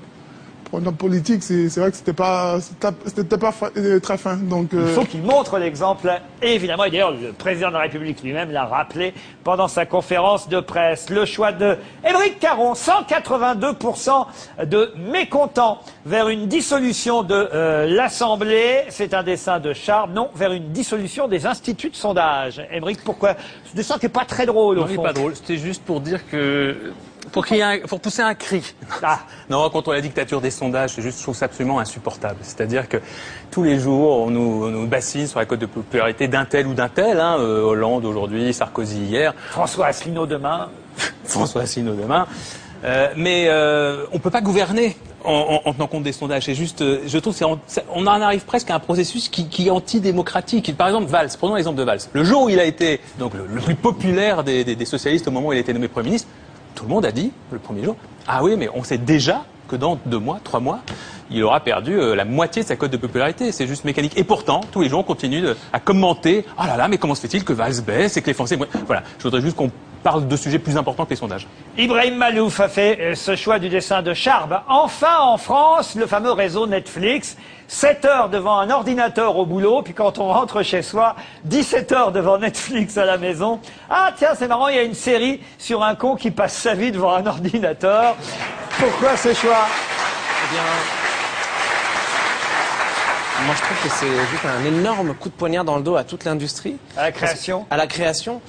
pour un homme politique, c'est vrai que c'était pas, c'était pas euh, très fin. Donc, Il euh, faut qu'il montre l'exemple, et évidemment. Et d'ailleurs, le président de la République lui-même l'a rappelé pendant sa conférence de presse. Le choix de Émeric Caron, 182% de mécontents vers une dissolution de euh, l'Assemblée. C'est un dessin de Charles. Non, vers une dissolution des instituts de sondage. Émeric, pourquoi? Ce dessin qui n'est pas très drôle, au Non, fond. pas drôle. C'était juste pour dire que. Pour, qu'il y ait un- pour pousser un cri. Ah. Non, contre la dictature des sondages, c'est juste, je trouve ça absolument insupportable. C'est-à-dire que tous les jours, on nous, on nous bassine sur la cote de popularité d'un tel ou d'un tel. Hein, euh, Hollande aujourd'hui, Sarkozy hier, François Asselineau demain. François Asselineau demain. Euh, mais euh, on peut pas gouverner en, en- en tenant compte des sondages. C'est juste, je trouve, on en arrive presque à un processus qui, qui est antidémocratique. Par exemple, Valls. Prenons l'exemple de Valls. Le jour où il a été donc le, le plus populaire des, des- des socialistes au moment où il a été nommé premier ministre, tout le monde a dit le premier jour, ah oui, mais on sait déjà que dans deux mois, trois mois, il aura perdu euh, la moitié de sa cote de popularité. C'est juste mécanique. Et pourtant, tous les jours, on continue à commenter. Ah là là, mais comment se fait-il que Valls baisse et que les Français. Voilà. Je voudrais juste qu'on parle de sujets plus importants que les sondages. Ibrahim Malouf a fait euh, ce choix du dessin de Charb. Enfin, en France, le fameux réseau Netflix. 7 heures devant un ordinateur au boulot, puis quand on rentre chez soi, 17 heures devant Netflix à la maison. Ah tiens, c'est marrant, il y a une série sur un con qui passe sa vie devant un ordinateur. Pourquoi ce choix? Eh bien, moi je trouve que c'est juste un énorme coup de poignard dans le dos à toute l'industrie. À la création À la création.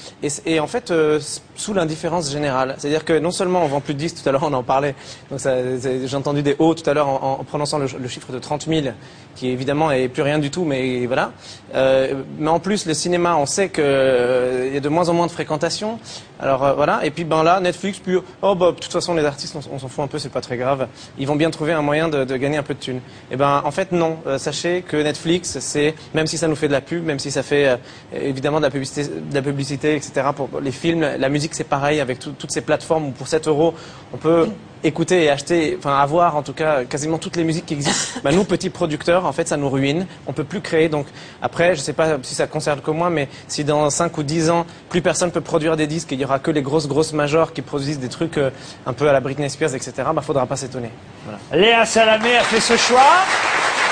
Et, en fait, euh, sous l'indifférence générale. C'est-à-dire que non seulement on vend plus de 10, tout à l'heure on en parlait, j'ai entendu des hauts tout à l'heure en, prononçant le, chiffre de 30 000, qui évidemment est plus rien du tout, mais voilà. Euh, mais en plus, le cinéma, on sait qu'il y a de moins en moins de fréquentation. Alors euh, voilà. Et puis ben là, Netflix, puis oh bah de toute façon les artistes, on, s'en fout un peu, c'est pas très grave. Ils vont bien trouver un moyen de, de gagner un peu de thunes. Et ben en fait non. Euh, sachez que Netflix, c'est même si ça nous fait de la pub, même si ça fait euh, évidemment de la publicité, de la publicité, etc. Pour les films, la musique c'est pareil avec tout- toutes ces plateformes où pour 7 euros on peut écouter et acheter, enfin avoir en tout cas quasiment toutes les musiques qui existent. Ben, nous petits producteurs, en fait, ça nous ruine. On peut plus créer. Donc après, je sais pas si ça concerne que moi, mais si dans 5 ou 10 ans plus personne peut produire des disques et il y aura que les grosses grosses majors qui produisent des trucs euh, un peu à la Britney Spears, etc. Ben faudra pas s'étonner. Voilà. Léa Salamé a fait ce choix.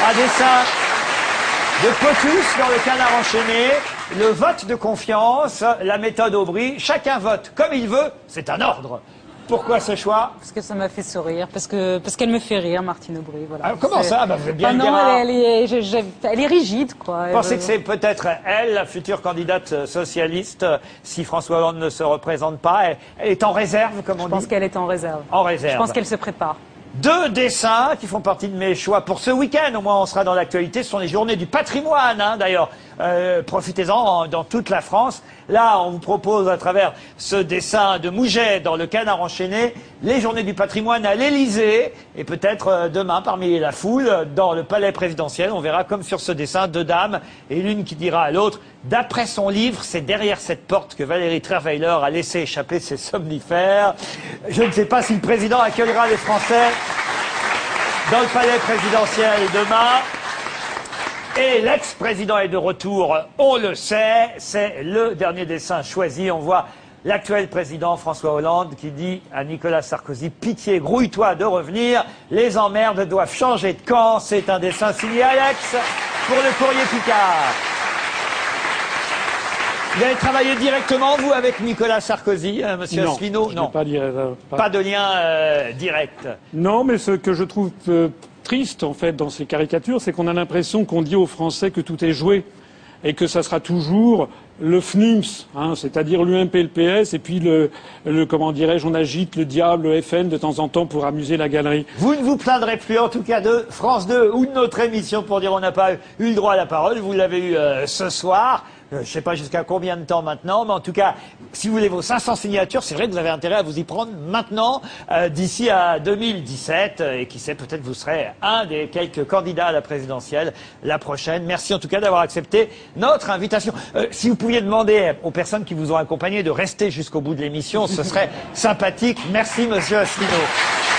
Un dessin de Potus dans le canard enchaîné. Le vote de confiance, la méthode Aubry. Chacun vote comme il veut. C'est un ordre. Pourquoi ce choix Parce que ça m'a fait sourire, parce que parce qu'elle me fait rire, Martine Aubry. Voilà. Comment ça Bah, Vous êtes bien Ah le non, dire. elle, elle est, je- je- elle est rigide, quoi. Vous pensez que c'est peut-être elle, la future candidate socialiste, si François Hollande ne se représente pas Elle, elle est en réserve, comme on Je pense dit qu'elle est en réserve. En réserve. Je pense qu'elle se prépare. Deux dessins qui font partie de mes choix pour ce week-end. Au moins, on sera dans l'actualité. Ce sont les journées du patrimoine, hein, d'ailleurs. Euh, Profitez-en en- dans toute la France. Là, on vous propose à travers ce dessin de Mouget dans le canard enchaîné, les journées du patrimoine à l'Élysée et peut-être euh, demain parmi la foule dans le palais présidentiel. On verra comme sur ce dessin deux dames et l'une qui dira à l'autre, d'après son livre, c'est derrière cette porte que Valérie Trierweiler a laissé échapper ses somnifères. Je ne sais pas si le président accueillera les Français dans le palais présidentiel demain. Et l'ex-président est de retour, on le sait, c'est le dernier dessin choisi. On voit l'actuel président François Hollande qui dit à Nicolas Sarkozy, pitié, grouille-toi de revenir, les emmerdes doivent changer de camp. C'est un dessin signé Alex pour le courrier Picard. Vous avez travaillé directement, vous, avec Nicolas Sarkozy, euh, monsieur non, Asselineau je Non, n'ai Pas, dire, euh, pas- pas de lien euh, direct. Non, mais ce que je trouve euh, triste, en fait, dans ces caricatures, c'est qu'on a l'impression qu'on dit aux Français que tout est joué et que ça sera toujours le FNUMS, hein, c'est-à-dire l'UMP, le PS, et puis le, le comment dirais-je, on agite le diable, le FN de temps en temps pour amuser la galerie. Vous ne vous plaindrez plus, en tout cas, de France 2 ou de notre émission pour dire on n'a pas eu le droit à la parole. Vous l'avez eu euh, ce soir. Euh, je ne sais pas jusqu'à combien de temps maintenant, mais en tout cas, si vous voulez vos 500 signatures, c'est vrai que vous avez intérêt à vous y prendre maintenant, euh, d'ici à 2017. euh, et qui sait, peut-être vous serez un des quelques candidats à la présidentielle la prochaine. Merci en tout cas d'avoir accepté notre invitation. Euh, si vous pouviez demander aux personnes qui vous ont accompagné de rester jusqu'au bout de l'émission, ce serait sympathique. Merci, monsieur Asselineau.